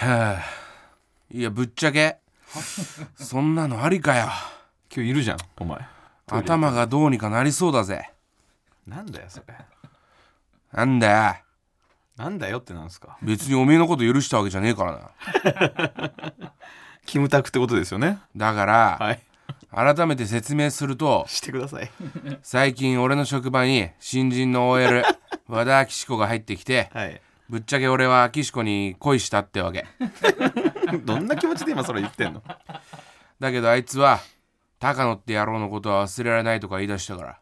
はあいやぶっちゃけ。そんなのありかよ。今日いるじゃんお前。頭がどうにかなりそうだぜ。なんだよそれ。なんだよ。なんだよってなんですか。別におめえのこと許したわけじゃねえからな。キムタクってことですよね。だから、はい。改めて説明するとしてください。最近俺の職場に新人の OL 和田アキシコが入ってきてはいぶっちゃけ俺はアキシコに恋したってわけ。どんな気持ちで今それ言ってんの？だけどあいつは高野って野郎のことは忘れられないとか言い出したから。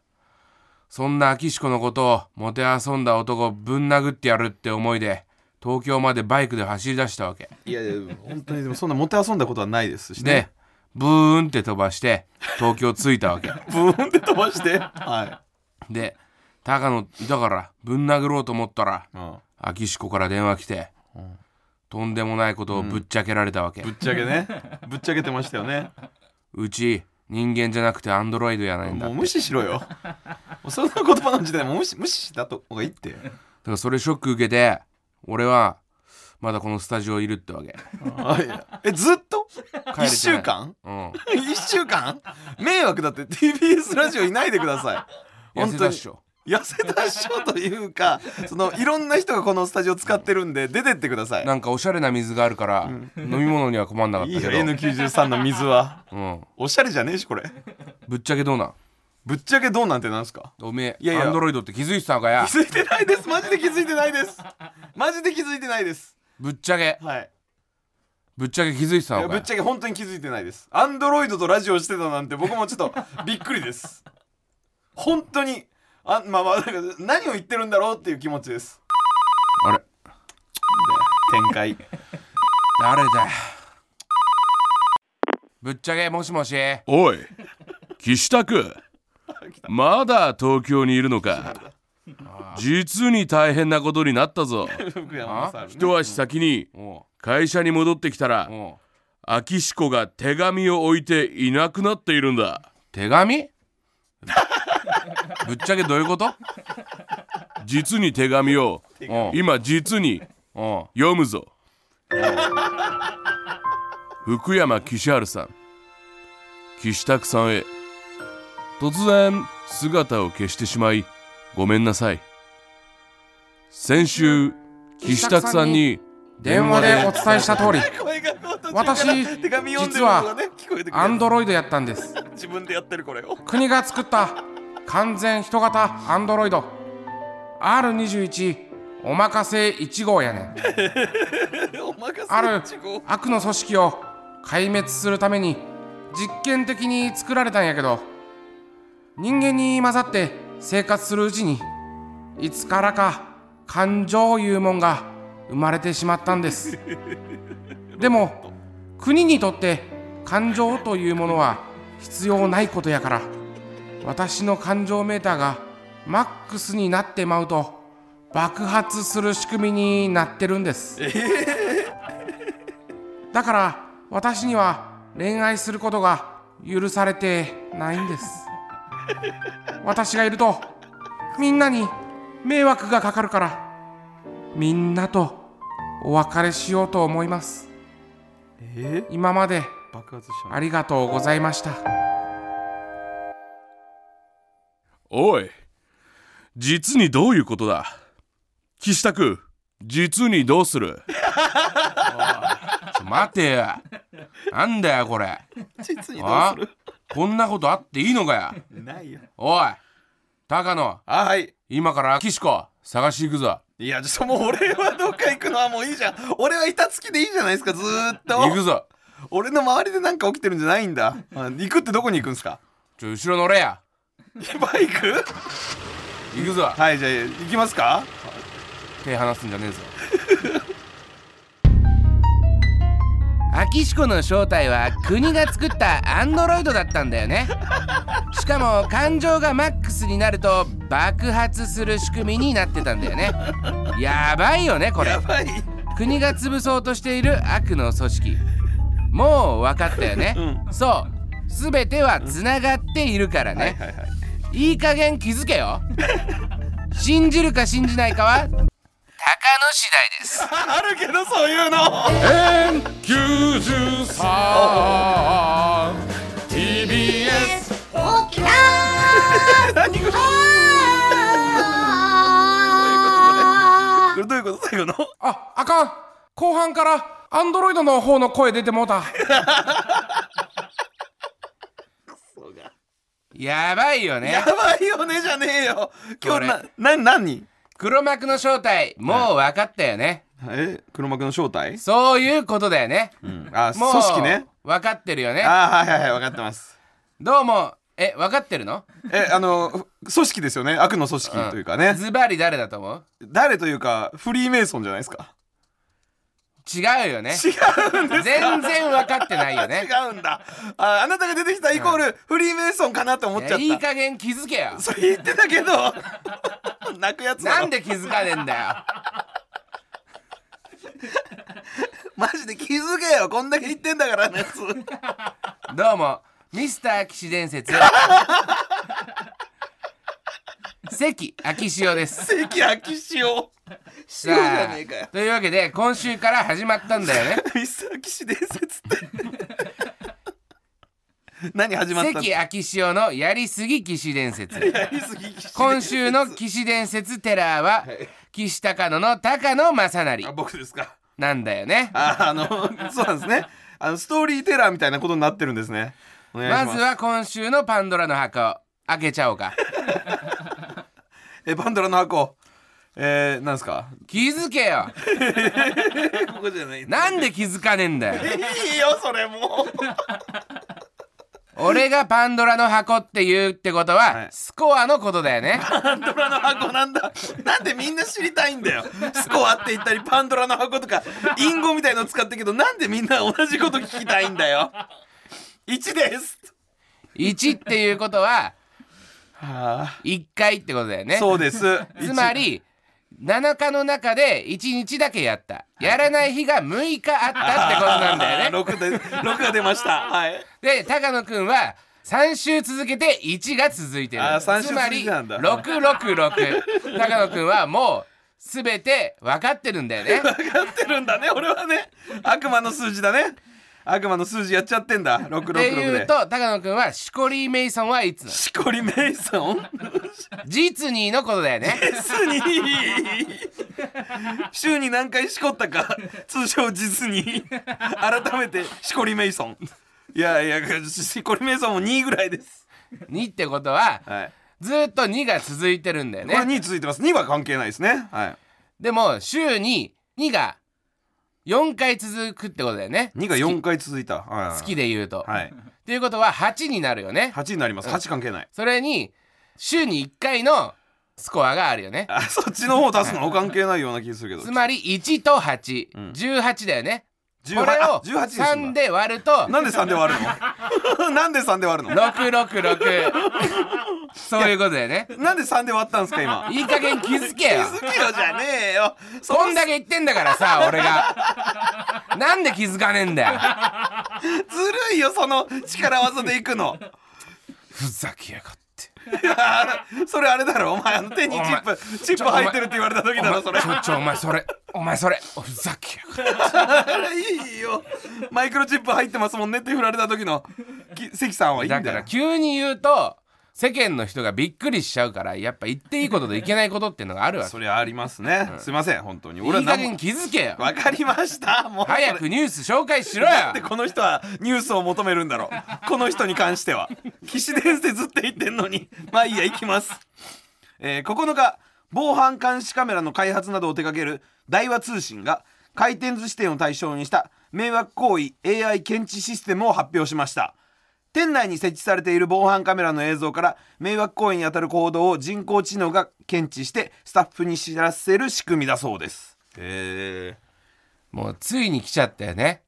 そんなアキシコのことをもてあそんだ男ぶん殴ってやるって思いで東京までバイクで走り出したわけ。いやいや本当にでもそんなもてあそんだことはないですしでねブーンって飛ばして東京着いたわけ。ブーンって飛ばして？はで高野いたからぶん殴ろうと思ったらい、うん、アキシコから電話来て、とんでもないことをぶっちゃけられたわけ、ぶっちゃけね。ぶっちゃけてましたよね。うち人間じゃなくてアンドロイドやないんだもう無視しろよ。もうそんな言葉の時代もう無視無視した方がいいって。だからそれショック受けて俺はまだこのスタジオいるってわけ。あいや。えずっと？帰れてない。1週間？うん。1週間？迷惑だって TBS ラジオいないでください。痩本当にせたっしょ痩せたっしょというかそのいろんな人がこのスタジオ使ってるんで出てってください。なんかおしゃれな水があるから、飲み物には困んなかっいいよたけど N93 の水は。うん、おしゃれじゃねえしこれ。ぶっちゃけどうなん？ぶっちゃけどうなんてなんすか？おめえいやいや。アンドロイドって気づいてたのかや？気づいてないです。マジで気づいてないです。マジで気づいてないです。ぶっちゃけ。はい。ぶっちゃけ気づいてたいやぶっちゃけ本当に気づいてないです。アンドロイドとラジオしてたなんて僕もちょっとびっくりです。本当にあまあまあだから何を言ってるんだろうっていう気持ちです。あれ。展開。誰だよ。ぶっちゃけもしもし。おい。岸田君。まだ東京にいるのか。実に大変なことになったぞ。一足先に会社に戻ってきたらおう秋志子が手紙を置いていなくなっているんだ。手紙？ぶっちゃけどういうこと？実に手紙を。今実に。読むぞ。福山岸春さん。岸拓さんへ。突然姿を消してしまいごめんなさい。先週岸拓さんに電話でお伝えした通り私手紙読んでるのがね聞こえてくる。アンドロイドやったんです。自分でやってるこれを。国が作った完全人型アンドロイド。R21 おまかせ1号やねん。ある悪の組織を壊滅するために実験的に作られたんやけど人間に混ざって生活するうちにいつからか感情いうもんが生まれてしまったんです。でも国にとって感情というものは必要ないことやから私の感情メーターがマックスになってまうと爆発する仕組みになってるんです。だから私には恋愛することが許されてないんです。私がいるとみんなに迷惑がかかるからみんなとお別れしようと思います。え今までありがとうございましたおい。実にどういうことだ？岸田君実にどうする？ちょ待てよ。なんだよこれ。実にどうあする？こんなことあっていいのかよ？ないよ。おい。高野。あはい。今から岸子探し行くぞ。いやちょっともう俺はどっか行くのはもういいじゃん。俺は板付きでいいじゃないですかずーっと。行くぞ。俺の周りでなんか起きてるんじゃないんだ。あ行くってどこに行くんですか？ちょ後ろ乗れや バイク？行くぞ。はいじゃあ行きますか？手離すんじゃねえぞ。アキシコの正体は国が作ったアンドロイドだったんだよね。しかも感情がマックスになると爆発する仕組みになってたんだよね。やばいよねこれ。やばい。国が潰そうとしている悪の組織。もう分かったよね、そう。全てはつながっているからね、はいはいいい加減気づけよ。信じるか信じないかは野次第です。あるけどそういうの。N93TBS 何これ。これどういうこと？最後のああかん。後半からアンドロイドの方の声出てもうた やばいよね。やばいよねじゃねえよ。今日なな何？黒幕の正体もう分かったよね、え？黒幕の正体？そういうことだよね。うん。あもう組織ね。分かってるよね。あはいはいはい分かってます。どうもえ分かってるの？えあの組織ですよね。悪の組織というかね、ズバリ誰だと思う？誰というかフリーメイソンじゃないですか違うよね。違うんです全然分かってないよね。違うんだ。ああなたが出てきたイコールフリーメイソンかなと思っちゃった。いやいい加減気づけよ。それ言ってたけど。泣くやつなんで気づかねえんだよ。マジで気づけよ。こんだけ言ってんだからねどうもミスター騎士伝説。関昭潮です。関秋塩さあというわけで今週から始まったんだよね。ミスター騎士伝説って。何始まったの？関昭潮のやりすぎ騎士伝説。今週の騎士伝説テラーは岸高野の高野正あ成僕ですか。なんだよね。ああのそうなんですね。あのストーリーテラーみたいなことになってるんですね。まずは今週のパンドラの箱。開けちゃおうか。えパンドラの箱えー、なんですか？気づけよ。ここじゃない。なんで気づかねえんだよ。いいよそれも。う俺がパンドラの箱って言うってことは、はい。スコアのことだよね。パンドラの箱なんだ。なんでみんな知りたいんだよ。スコアって言ったりパンドラの箱とかインゴみたいの使ったけどなんでみんな同じこと聞きたいんだよ。1です。1っていうことはは1回ってことだよあ、ね。そうです。つまり7日の中で1日だけやった。やらない日が6日あったってことなんだよね。6で6が出ました。はい。で高野くんは3週続けて1が続いてる。つまり続いてなんだ。666高野くんはもう全て分かってるんだよね。分かってるんだね。俺はね悪魔の数字だね悪魔の数字やっちゃってんだ。って666で。いうと高野くんはシコリー・メイソンはいつの？しこりメイソンジツニーのことだよね。実に週に何回しこったか。通称実に改めてしこりメイソンいやいやしこりメイソンも2ぐらいです。2ってことははい。ずっと2が続いてるんだよこれね2続いてます。2は関係ないですね。はい。でも週に2が4回続くってことだよね。2が4回続いた。はい好きで言うと、はい。っていうことは8になるよね。8になります。8関係ない。それに週に1回のスコアがあるよね。あそっちの方足すの関係ないような気がするけど。つまり1と818だよねこれをあ18ですんだ3で割ると。なんで3で割るの？なんで3で割るの？666そういうことだよね。なんで3で割ったんですか今？いい加減気づけよ。気づけよじゃねえよ。そこんだけ言ってんだからさ 俺が。なんで気づかねえんだよ。ずるいよその力技でいくの。ふざけやがって それあれだろ。お前あの手にチップチップ入ってるって言われた時だろそれ。ちょちょお前それ。お前それ。ふざけや。いいよ。マイクロチップ入ってますもんねって振られた時のき関さんはいいんだよ。だから急に言うと世間の人がびっくりしちゃうからやっぱ言っていいことといけないことっていうのがあるわけ。そりゃありますね、すいません本当に。俺は何も気づけよ。わかりました。もう早くニュース紹介しろよ。でこの人はニュースを求めるんだろう。この人に関しては。騎士伝説って言ってんのに。まあいいや行きます、えー9日防犯監視カメラの開発などを手掛ける大和通信が回転寿司店を対象にした迷惑行為 AI 検知システムを発表しました店内に設置されている防犯カメラの映像から迷惑行為にあたる行動を人工知能が検知してスタッフに知らせる仕組みだそうですへえもうついに来ちゃったよね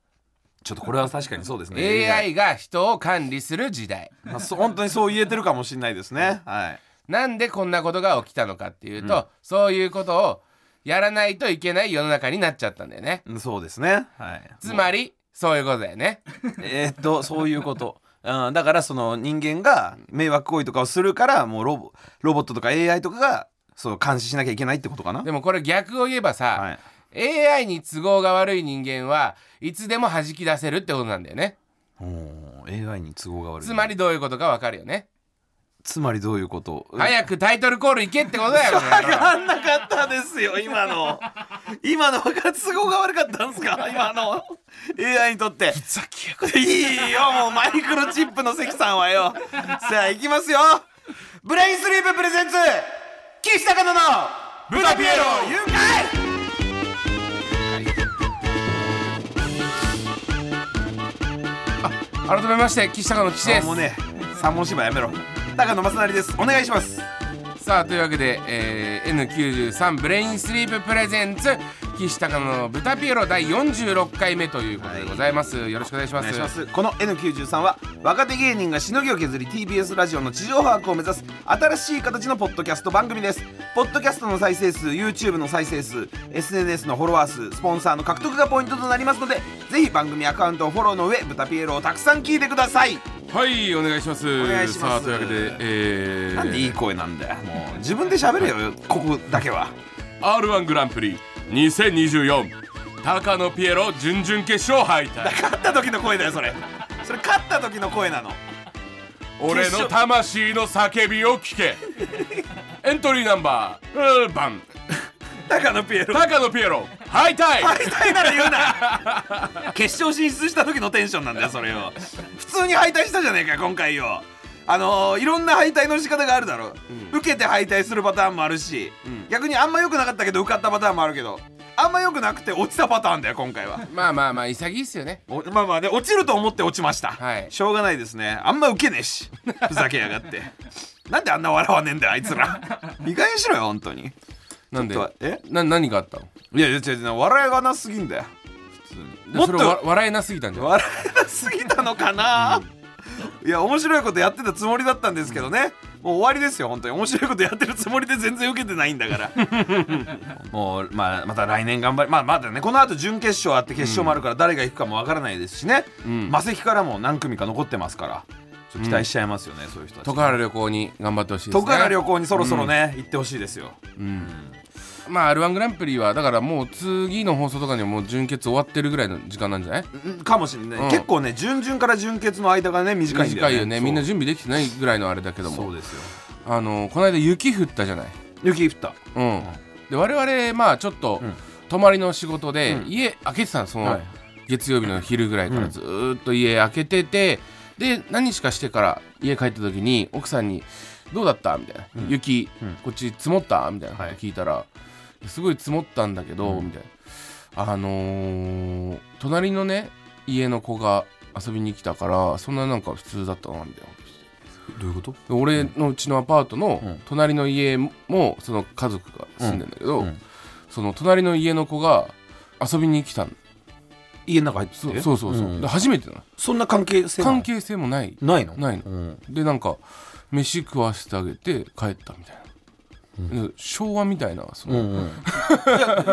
ちょっとこれは確かにそうですね AI が人を管理する時代まあ、そ本当にそう言えてるかもしれないですね。はい。なんでこんなことが起きたのかっていうと、そういうことをやらないといけない世の中になっちゃったんだよねうんそうですね。はい。つまりそういうことだよねえーっとそういうこと。うん、だからその人間が迷惑行為とかをするからもうロボロボットとか AI とかがそう監視しなきゃいけないってことかな？でもこれ逆を言えばさ、はい。AI に都合が悪い人間はいつでも弾き出せるってことなんだよね。AI に都合が悪い。つまりどういうことかわかるよねつまりどういうこと？早くタイトルコール行けってことだよ 分かんなかったですよ今の。今のが都合が悪かったんですか？今の。AI にとって。いいよもうマイクロチップの関さんはよ。さあ行きますよ。ブレインスリーププレゼンツ岸高野のブタピエロ誘拐！改めまして岸高の岸です。もうね三文芝居やめろ高野正成です。お願いします。さあというわけで、えー N93 ブレインスリーププレゼンツ岸高野の豚ピエロ第46回目ということでございます、よろしくお願いします。この N93 は若手芸人がしのぎを削り TBS ラジオの地上把握を目指す新しい形のポッドキャスト番組です。ポッドキャストの再生数 YouTube の再生数 SNS のフォロワー数スポンサーの獲得がポイントとなりますのでぜひ番組アカウントをフォローの上豚ピエロをたくさん聞いてください。はいお願いします。お願いします。さあというわけで、えー、なんでいい声なんだよ。もう自分で喋れよここだけは。R1 グランプリ2024高野ピエロ準々決勝敗退。勝った時の声だよそれ。それ勝った時の声なの。俺の魂の叫びを聞け。エントリーナンバーうん番高野ピエロ高野ピエロ敗退。敗退なら言うな。決勝進出した時のテンションなんだよそれよ普通に敗退したじゃねえか今回よあのーいろんな敗退の仕方があるだろ、受けて敗退するパターンもあるし、逆にあんま良くなかったけど受かったパターンもあるけどあんま良くなくて落ちたパターンだよ今回は。まあまあまあ潔いっすよね。おまあまあで落ちると思って落ちました、はい。しょうがないですね。あんま受けねえし ふざけやがって。なんであんな笑わねえんだよあいつら。意外にしろよ本当に。なんで？え？な何があったの？いやいや違う笑いがなすぎんだよでもっとそれわ笑えなすぎたんじゃん笑えなすぎたのかな、いや面白いことやってたつもりだったんですけどね。もう終わりですよ本当に。面白いことやってるつもりで全然受けてないんだから。もう、まあ、また来年頑張りまあまだねこの後準決勝あって決勝もあるから誰が行くかもわからないですしね、マセキからも何組か残ってますからちょっと期待しちゃいますよね、そういう人たち。徳原旅行に頑張ってほしいですね。徳原旅行にそろそろね、行ってほしいですよまあ R1 グランプリはだからもう次の放送とかにはもう準決終わってるぐらいの時間なんじゃない？うんかもしれない、うん。結構ね準々から準決の間がね短いんだよね短いよね。そうみんな準備できてないぐらいのあれだけども。そうですよ。あのこの間雪降ったじゃない？雪降った。うん。で我々まあちょっとん。泊まりの仕事でうん。家開けてたのそのはい。月曜日の昼ぐらいから。うん。ずーっと家開けててで何日かしてから家帰った時に奥さんに「どうだった?」みたいな「雪うん。こっち積もった?」みたいなことはい聞いたら「すごい積もったんだけど」みたいな。あのー隣のね家の子が遊びに来たからそんななんか普通だったなみたいなどういうこと？で俺のうちのアパートのうん。隣の家もその家族が住んでんだけど、うん。うんその隣の家の子が遊びに来たの。家の中入ってそて？そうそうそう、ん。で初めてなの。そんな関係性関係性もない。ないの？ないの。うん。でなんか飯食わしてあげて帰ったみたいな、で昭和みたいなその、うん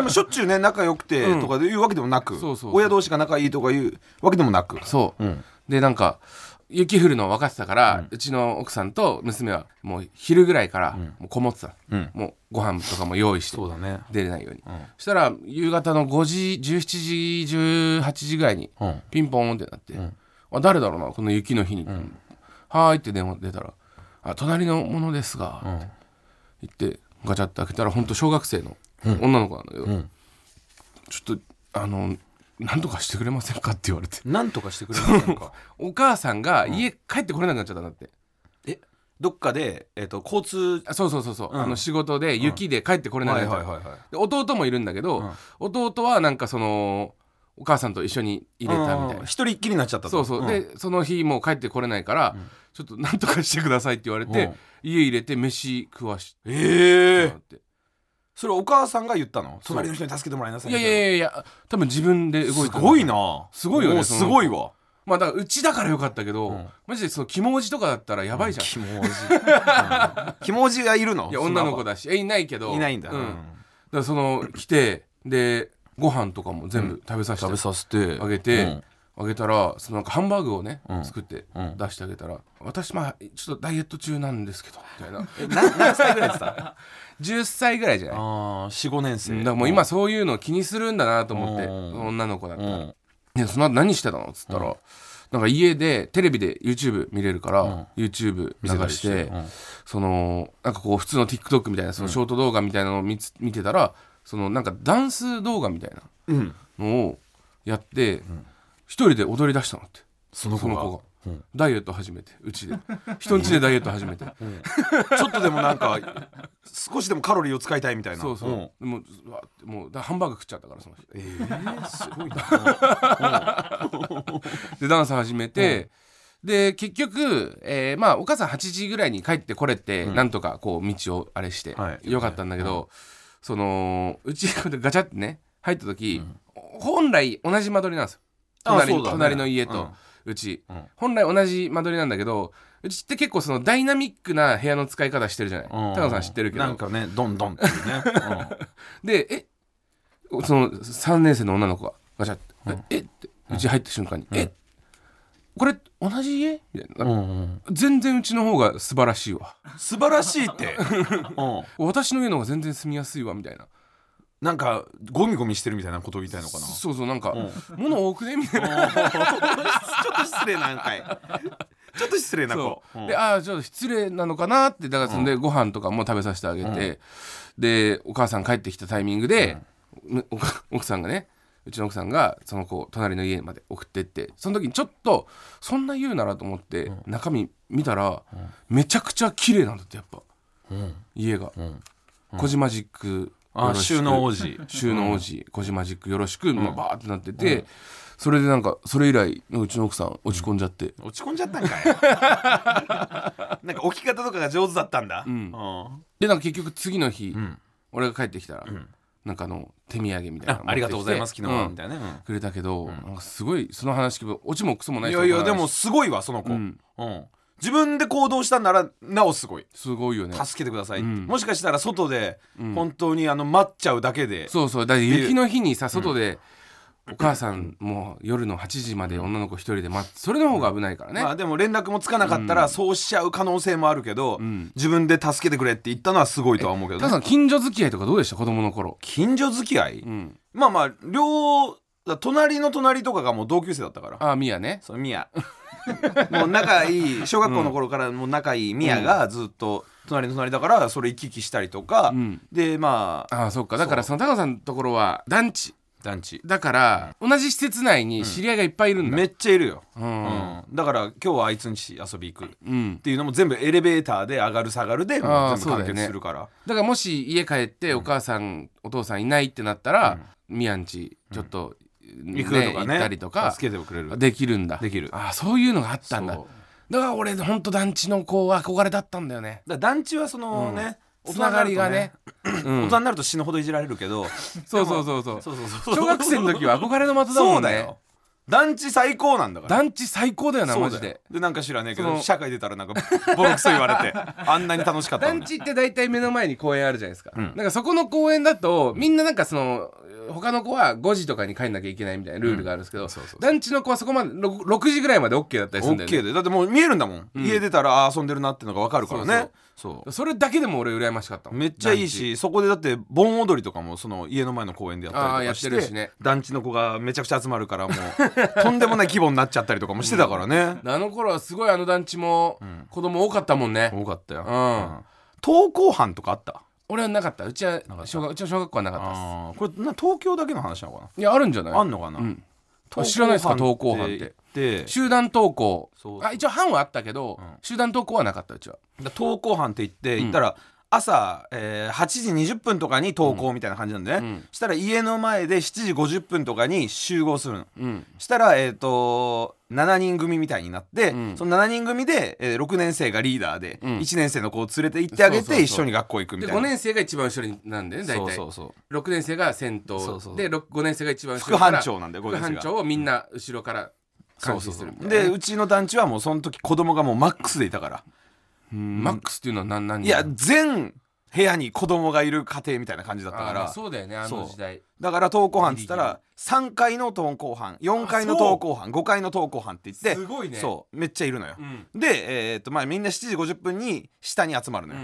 うん、しょっちゅうね仲良くてうん。とかで言うわけでもなく、そうそうそう。親同士が仲いいとか言うわけでもなく。そう、うん。でなんか雪降るの分かってたから、うちの奥さんと娘はもう昼ぐらいからもうこもってた、うん。もうご飯とかも用意してそうだね。出れないように、ん。そしたら夕方の5時17時18時ぐらいにうん。ピンポンってなって、ん。あ誰だろうなこの雪の日に、はーいって電話出たら「あ隣のものですが」うん言ってガチャって開けたら本当小学生の女の子なんだけど、ん。ちょっとあの何とかしてくれませんかって言われて。なんとかしてくれませんか？お母さんが家帰ってこれなくなっちゃったんだって、え？どっかで、えっと交通あそうそうそうそう、うん。あの仕事で雪で帰ってこれなくなっちゃった、はいで弟もいるんだけど、弟はなんかそのお母さんと一緒に入れたみたいな。うん一人っきりになっちゃったと。そうそう、ん。でその日もう帰ってこれないから、ちょっとなんとかしてくださいって言われて、うん。家入れて飯食わしてええもらって、それお母さんが言ったの？隣の人に助けてもらいなさいいやいやいやいや多分自分で動いすたごいな。すごいよねすごいわ。まあだからうちだからよかったけど、うん。マジでその肝文字とかだったらやばいじゃん、キモおじうん。キモおじがいるの？いや女の子だだしえいないけど。いないんだ、うん、だからその来てでご飯とかも全部食べさせて食べさせて。あげて、うん。あげたらそのなんかハンバーグをね、うん。作ってうん出してあげたら「私まあちょっとダイエット中なんですけど」みたいな。何歳ぐらいでした？10歳ぐらいじゃない？ああ45年生。うんだからもう今そういうの気にするんだなと思ってうん。女の子だったら。うん「でその後何してたの?」っつったら、なんか家でテレビで YouTube 見れるから、YouTube 流して、うん。そのなんかこう普通の TikTok みたいなそのショート動画みたいなのを見つ見てたらそのなんかダンス動画みたいなうん。のをやって一人で踊り出したのって。その子が。その子が、ダイエット始めてうちで。人んちでダイエット始めて、ちょっとでもなんか少しでもカロリーを使いたいみたいな。そうそう、ん。でもうもうだハンバーグ食っちゃったからその日。えー、すごいな。でダンス始めて、で結局、えーまあお母さん8時ぐらいに帰ってこれて、なんとかこう道をあれして、はい。よかったんだけど、そのうちガチャってね入った時、本来同じ間取りなんですよ。隣,、ね。隣の家とうち、うん。本来同じ間取りなんだけどうちって結構そのダイナミックな部屋の使い方してるじゃない。うん。高野さん知ってるけど。なんかねドンドンっていうね、でえその3年生の女の子がガチャって「ええっ?」てうち入った瞬間に「えこれ同じ家?」みたいな、うんうん。うん、全然うちの方が素晴らしいわ。素晴らしいって、うん、私の家の方が全然住みやすいわみたいな。なんかゴミゴミしてるみたいなことを言いたいのかな？そうそうなんかん。物多くね？みたいな。ちょっと失礼なんかい。ちょっと失礼な子。そう。でああちょっと失礼なのかな？ってだからそん。でご飯とかも食べさせてあげて、でお母さん帰ってきたタイミングで、奥さんがねうちの奥さんがその子を隣の家まで送ってってその時にちょっとそんな言うならと思って中身見たら、めちゃくちゃ綺麗なんだってやっぱ、家が、コジマジック収納王子。収納王子。コジマジックよろしく、まあ、バーってなってて、それでなんかそれ以来うちの奥さん落ち込んじゃって、落ち込んじゃったんかい。なんか置き方とかが上手だったんだ、うん。でなんか結局次の日、ん。俺が帰ってきたら、なんかあの手土産みたいなあありがとうございます昨日は、うん。みたいなね、くれたけど、なんかすごいその話聞くとオチもクソもないいやいやでもすごいわその子、うん。うん。自分で行動したんならなおすごい。すごいよね。助けてくださいうん。もしかしたら外で本当にあの待っちゃうだけで、そうそう。だ雪の日にさ外で、お母さんもう夜の8時まで女の子一人で待ってそれの方が危ないからね、まあでも連絡もつかなかったらそうしちゃう可能性もあるけど、ん。自分で助けてくれって言ったのはすごいとは思うけど、タカさん近所付き合いとかどうでした？子供の頃。近所付き合い、うん。まあまあ両隣の隣とかがもう同級生だったから。ああミヤね。そうミヤ。もう仲いい小学校の頃からもう仲いいミヤがずっと隣の隣だからそれ行き来したりとか、うん。でまあああそっか。だからそのタカさんのところは団地団地。だから、同じ施設内に知り合いがいっぱいいるんだ、めっちゃいるよ、ううん。んだから今日はあいつんち遊び行く。っうん。ていうのも全部エレベーターで上がる下がるでもあーう全部完そうだよね結するから、だからもし家帰ってお母さん、お父さんいないってなったら、ミヤんちちょっと、行くとかね。行ったりとか助けてくれる。できるんだ。できる。ああそういうのがあったんだ。そう。だから俺ほんと団地の子は憧れだったんだよね。団地はそのね、つながりがね大人になると死ぬほどいじられるけど、そうそうそうそう。そうそうそう小学生の時は憧れの的だそもねうんだよ。団地最高なんだから。団地最高だよなそうだよ。マジで。でなんか知らねえけそのど社会出たらなんか ボロクソ言われてあんなに楽しかったのに。団地って大体目の前に公園あるじゃないですか、ん。なんかそこの公園だとみんななんかその他の子は5時とかに帰んなきゃいけないみたいなルールがあるんですけど、そうそう団地の子はそこまで 6, 6時ぐらいまで OK だったりするんだよね。OK でだってもう見えるんだもん、家出たらあー遊んでるなってのが分かるからねそう。それだけでも俺羨ましかったもん。めっちゃいいしそこでだって盆踊りとかもその家の前の公園でやったりとあーやっかしててるしね。団地の子がめちゃくちゃ集まるからもう とんでもない規模になっちゃったりとかもしてたからね、あの頃はすごいあの団地も子供多かったもんね、多かったよ、うん。登校班とかあった？俺はなかった。うちは小学うちの小学校はなかったです。あーこれな東京だけの話なのかいやあるんじゃない？なあんのかな、うん。あ知らないですか？登校班って。言って。集団登校。そう。あ一応班はあったけど、集団登校はなかったうちはだ登校班って言って言ったら、朝、えー8時20分とかに登校みたいな感じなんでね、ん。したら家の前で7時50分とかに集合するの。うん。したら、えー、と7人組みたいになって、ん。その7人組で、えー6年生がリーダーで、ん。1年生の子を連れて行ってあげそうそうそう。て一緒に学校行くみでたいな。5年生が一番後ろになんでね大体。そうそうそう。6年生が先頭。そうそうで5年生が一番後副ろから班長なんだよ5副年生が。班長をみんな後ろから監視するみたいなね。でうちの団地はもうその時子供がもうマックスでいたから、マックスっていうのは何何？人いや全部屋に子供がいる家庭みたいな感じだったから。そうだよねあの時代。だから登校班っつったら3階の登校班4階の登校班5階の登校班って言ってすごいね。そうめっちゃいるのよ、うん。で、えーっとまあ、みんな7時50分に下に集まるのよ、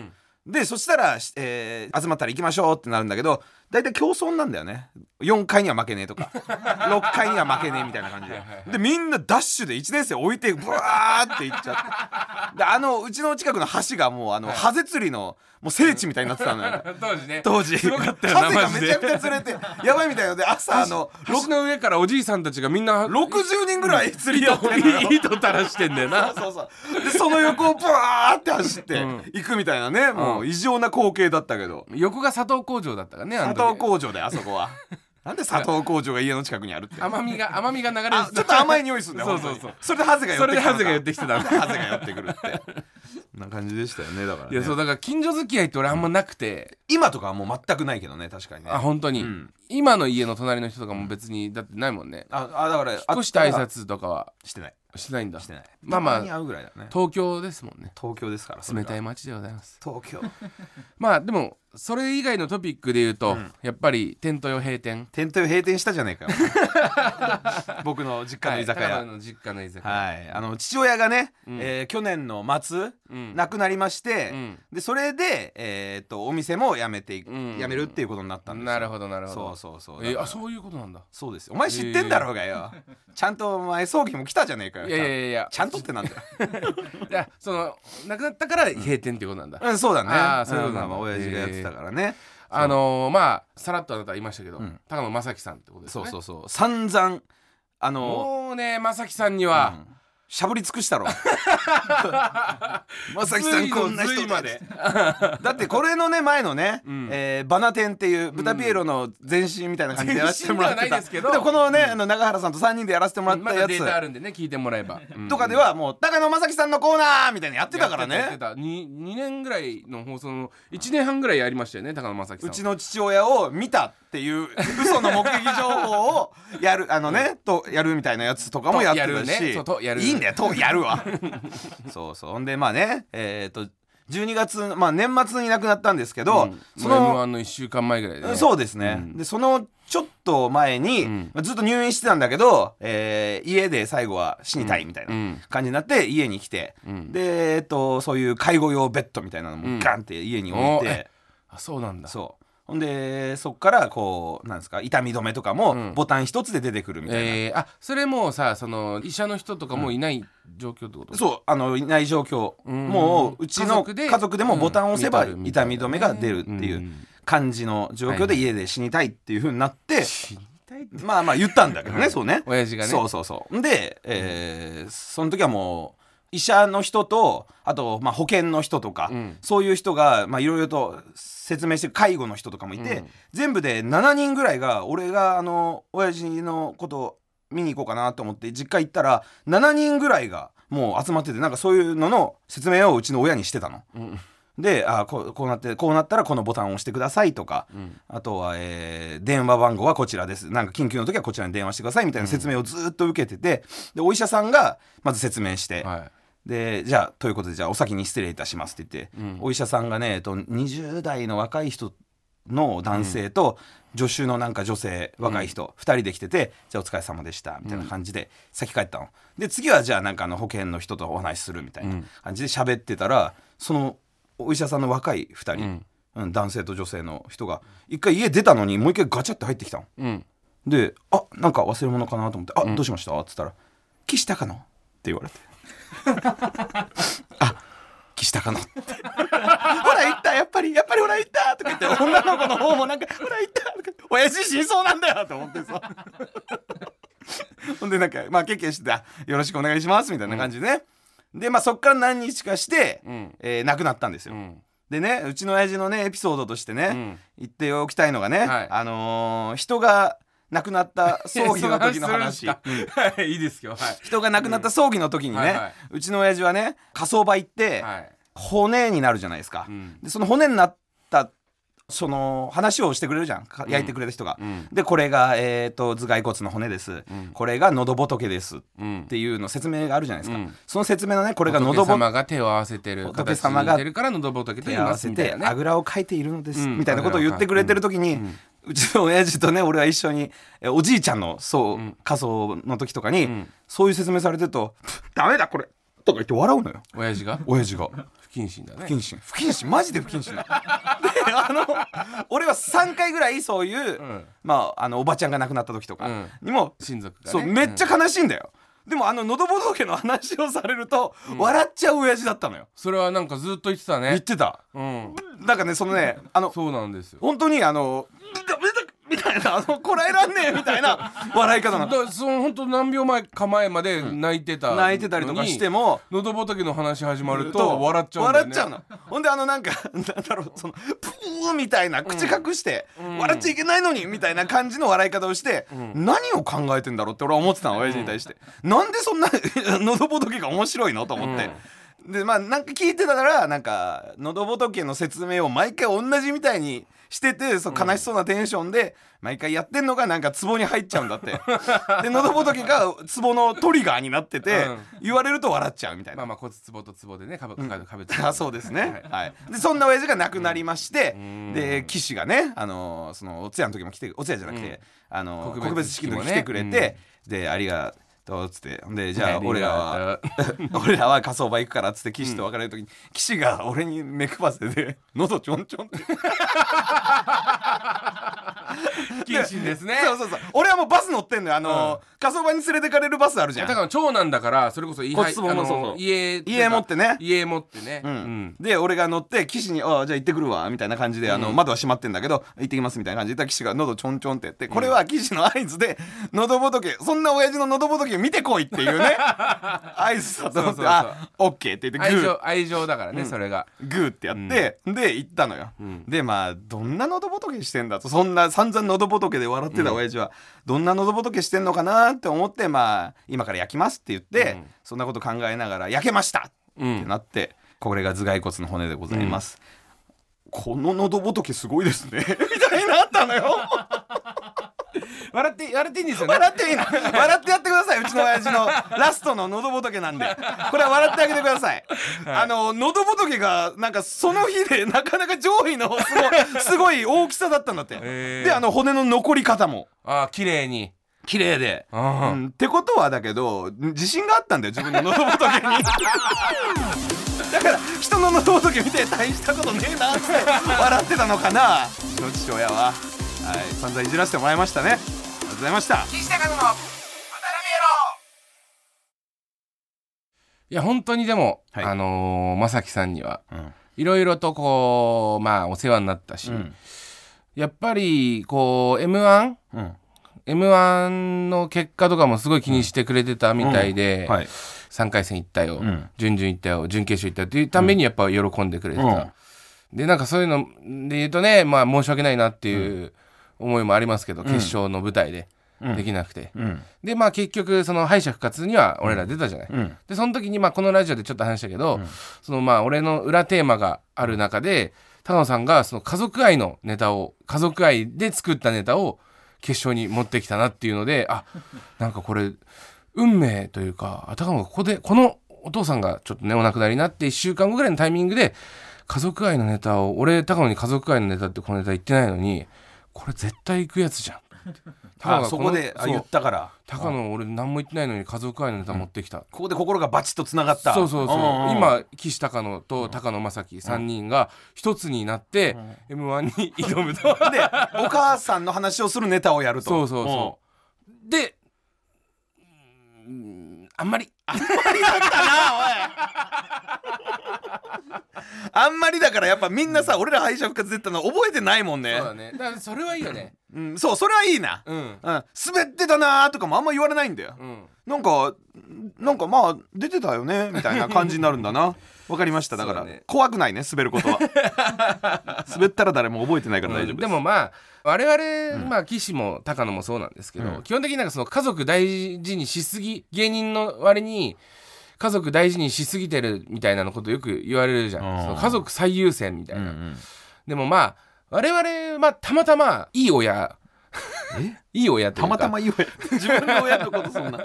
うん。でそしたら、しえー集まったら行きましょうってなるんだけど大体競争なんだよね。4階には負けねえとか。6階には負けねえみたいな感じで。でみんなダッシュで1年生置いてブワーって行っちゃって。であのうちの近くの橋がもうあのハゼ釣りのもう聖地みたいになってたのよ。当時ね。当時。すごかったよな ハゼがめちゃくちゃ釣れてやばいみたいので朝あの橋の上からおじいさんたちがみんな60人ぐらい釣り取って糸垂らしてんだよな。そうそうそう。でその横をブワーって走って行くみたいなね、もう異常な光景だったけど。横が砂糖工場だったからねあの糖工場で。あそこは。なんで砂糖工場が家の近くにあるって。甘みが甘みが流れあちょっと甘い匂いするんだよそうそうそう。それでハゼが寄ってきたそれでハゼが寄ってきてたハゼが寄ってくるって。そんな感じでしたよねだから、ね、いやそうだから近所付き合いって俺あんまなくて、今とかはもう全くないけどね確かにね。あ本当に、うん。今の家の隣の人とかも別にだってないもんね。ああだから引っ越した挨拶とかは。してない。してないんだ。してない。まあまあたに会うぐらいだね。東京ですもんね。東京ですから冷たい街でございます。東京。まあでもそれ以外のトピックで言うと、やっぱりテント用閉店。テント閉店したじゃねえかよ。僕の実家の居酒屋。はい高野の実家の居酒屋。はい、あの父親がね、うん。えー去年の末、うん。亡くなりまして、うん。でそれで、えーっとお店も辞めていく、うん。辞めるっていうことになったんですよ。なるほどなるほど。そうそうそう。えだからあそういうことなんだ。そうですよ。お前知ってんだろうがよ、ちゃんとお前葬儀も来たじゃねえかよ。いやいやいやいや。ちゃんとってなんだよ。いやその亡くなったから閉店っていうことなんだ、うんそうだね。あーそういうことなんだ。んまあまあ親父がやってたからね、あのー、まあさらっとあなたは言いましたけど、うん。高野正樹さんってことですね。そうそうそう。散々あのもうね正樹さんには、うんしゃぶり尽くしたろ。まさきさんこんな人随まで。だってこれのね前のね、ん。えーバナテンっていう豚ピエロの前身みたいな感じでやらせてもらってた。前身でこのね、あの永原さんと3人でやらせてもらったやまだデータあつるんでね聞いてもらえば、うん。とかではもう高野正樹さんのコーナーみたいなのやってたからね。たやってた。2, 2年ぐらいの放送の1年半ぐらいやりましたよね高野正樹さん。はうちの父親を見たっていう 嘘の目撃情報をやるあのね、とやるみたいなやつとかもやってたとやるし、やる。いいんだよ とやるわ。そうそう。ほんでまあねえっ、と12月まあ年末に亡くなったんですけど、うん。そもう M1 のの1週間前ぐらいで、ね、そうですね、うん。でそのちょっと前に、うん。まあずっと入院してたんだけど、えー家で最後は死にたいみたいなうん。感じになって家に来て、うん。で、えっとそういう介護用ベッドみたいなのうん。もガンって家に置いて。あそうなんだ。そうほんでそっからこうなんですか痛み止めとかもうん。ボタン一つで出てくるみたいな、えー、あそれもうさその医者の人とかもういない状況ってこと、そうあのいない状況。うん。もううちの家族で家族でもボタンを押せばうん痛み止めが出るっていううん。感じの状況で家で死にたいっていう風になって死にたい？ってまあまあ言ったんだけどねそうね。親父がね。そうそうそう。で、えーその時はもう医者の人とあとまあ保険の人とか、うん。そういう人がまあいろいろと説明してる介護の人とかもいて、うん。全部で7人ぐらいが俺があの親父のことを見に行こうかなと思って実家行ったら7人ぐらいがもう集まっててなんかそういうのの説明をうちの親にしてたの。うん。であこうこうなってこうなったらこのボタンを押してくださいとか、うん。あとは、えー電話番号はこちらです。なんか緊急の時はこちらに電話してくださいみたいな説明をずっと受けててでお医者さんがまず説明して、はでじゃあということでじゃあお先に失礼いたしますって言って、うん。お医者さんがね、えっと、20代の若い人の男性と、助手のなんか女性若い人、2人で来てて「じゃあお疲れ様でした」みたいな感じで先帰ったの。で次はじゃあなんかあの保険の人とお話しするみたいな感じで喋ってたらそのお医者さんの若い2人、うん。うん男性と女性の人が一回家出たのにもう一回ガチャって入ってきたの。いうん。で「あなんか忘れ物かなと思って「あ、どうしました?」っつったら「岸高野」って言われて「あ岸高野」って「ほら行った。やっぱりやっぱりほら行った」とか言って。女の子の方もなんか「ほら行った」とか言って「親父死にそうなんだよ」と思ってさ。ほんでなんかまあケッケしててあ「よろしくお願いします」みたいな感じでね、でまあそっから何日かして、うん。えー亡くなったんですよ、うん。でねうちの親父のねエピソードとしてね、うん。言っておきたいのがね、はい。あのー人が亡くなった葬儀の時の話。はいいいですよ。はい。人が亡くなった葬儀の時にね、はいはい。うちの親父はね火葬場行って、はい。骨になるじゃないですか、うん。でその骨になったその話をしてくれるじゃん。か焼いてくれた人が、ん。でこれが、えー、と頭蓋骨の骨です、これが喉仏ですっうんていうの説明があるじゃないですか、うん。その説明のねこれが仏喉仏様が手を合わせてる仏形様が手を合わせてあぐらをかいているのです、うん。みたいなことを言ってくれてる時に、うちの親父とね俺は一緒にえおじいちゃんのそう、仮装の時とかに、ん。そういう説明されてると「ダメだこれ」とか言って笑うのよ。親父が？親父が。不謹慎だね。不謹慎。不謹慎。マジで不謹慎だ。であの俺は3回ぐらいそういう、ん。まああのおばちゃんが亡くなった時とかうん。にも、親族がね。そうめっちゃ悲しいんだよ、でもあの喉仏の話をされると、笑っちゃう親父だったのよ。それはなんかずっと言ってたね。言ってた。うん。なんかねそのねあのそうなんですよ。本当にあのみたいなあのこらえらんねえみたいな笑い方なの。その本当何秒前か前まで泣いてた泣いてたりとかしても。喉仏の話始まると笑っちゃうんだよね。笑っちゃうの。ほんであのなんかなんだろうそのプーみたいな口隠して、笑っちゃいけないのにみたいな感じの笑い方をして、何を考えてんだろうって俺は思ってたの親父に対して、なんでそんな 喉仏が面白いのと思って。でまあなんか聞いてたからなんか喉仏の説明を毎回同じみたいにしててそう悲しそうなテンションで毎回やってんのがなんか壺に入っちゃうんだって。で喉仏が壺のトリガーになってて、うん。言われると笑っちゃうみたいな。まあまあ骨壺と壺でねかぶかぶかぶってあそうですね、はい、でそんな親父が亡くなりまして、ん。で岸がねあのそのお通夜の時も来てお通夜じゃなくて、あの告告別式の時来てくれて、でありがとうっつって。でじゃあ俺らはあ 俺らは火葬場行くからっつって岸と別れる時に、岸が俺に目くばせで 喉ちょんちょんって。不 謹慎ですね。そうそうそう。俺はもうバス乗ってんのよ。あの、火葬場に連れてかれるバスあるじゃん。だから長男だからそれこそ家家持ってね。家持ってね。ううん。んで俺が乗って岸に「ああじゃあ行ってくるわ」みたいな感じであの、窓は閉まってんだけど「行ってきます」みたいな感じで岸が喉ちょんちょんってやってこれは岸の合図で喉仏そんな親父の喉仏を見てこいっていうね 合図だと思って「そうそうそう。あオッケー」って言って愛グー。情愛情だからねそれが。グーってやって、で行ったのよ、ん。でまあどんな喉仏してんだと。そんな散々喉仏で笑ってた親父は、どんな喉仏してんのかなって思ってまあ今から焼きますって言って、うん。そんなこと考えながら焼けましたうん。ってなって、これが頭蓋骨の骨でございます、この喉仏すごいですね。みたいになったのよ笑って笑っていいんですよね。笑っていいな 笑ってやってください。うちの親父の。ラストの喉仏なんで。これは笑ってあげてください、あの喉仏がなんかその日でなかなか上位のすごい大きさだったんだって、へー。であの骨の残り方も。ああ綺麗に。綺麗で、あうあん、ってことはだけど自信があったんだよ自分の喉仏に。だから人の喉仏見て大したことねえなって笑ってたのかな。うちの父親ははい。散々いじらせてもらいましたね。ありがとうございました。岸のいや本当にでも、はい。あのー、正樹さんにはうん。いろいろとこうまあお世話になったし、うん。やっぱりこう m 1うん。m 1の結果とかもすごい気にしてくれてたみたいで、はい。3回戦行ったよ、うん。準々行ったよ準決勝行ったよっていうためにやっぱ喜んでくれてた、でなんかそういうので言うとねまあ申し訳ないなっていう思いもありますけど、決勝の舞台でできなくて、うん。でまあ結局その敗者復活には俺ら出たじゃない、うん。でその時にまあこのラジオでちょっと話したけど、そのまあ俺の裏テーマがある中で高野さんがその家族愛のネタを家族愛で作ったネタを決勝に持ってきたなっていうのであ なんかこれ運命というかあ高野がここでこのお父さんがちょっとねお亡くなりになって1週間後ぐらいのタイミングで家族愛のネタを俺高野に家族愛のネタってこのネタ言ってないのにこれ絶対行くやつじゃん。そこで言ったから。高野俺何も言ってないのに家族愛のネタ持ってきた、ここで心がバチッとつながった。そうそうそう、んんん。今岸高野と高野正樹3人が一つになって、m 1に 挑むと。でお母さんの話をするネタをやると。そうそうそう。でうーんあんまり。あんまりだからやっぱみんなさ、俺ら敗者復活出たの覚えてないもんね。そうだね。だからそれはいいよね。うん、そうそれはいいな、うん。うん、滑ってたなーとかもあんま言われないんだよ、うん。なんかなんかまあ出てたよねみたいな感じになるんだなわかりました。だから、そうだね。怖くないね滑ることは。滑ったら誰も覚えてないから大丈夫です、でもまあ我々、まあ岸も高野もそうなんですけど、うん。基本的になんかその家族大事にしすぎ芸人の割に家族大事にしすぎてるみたいなのことよく言われるじゃん、うん。その家族最優先みたいな、うんうん。でもまあ我々まあたまたまいい親いい親というか。たまたま言うや自分の親のことそんな。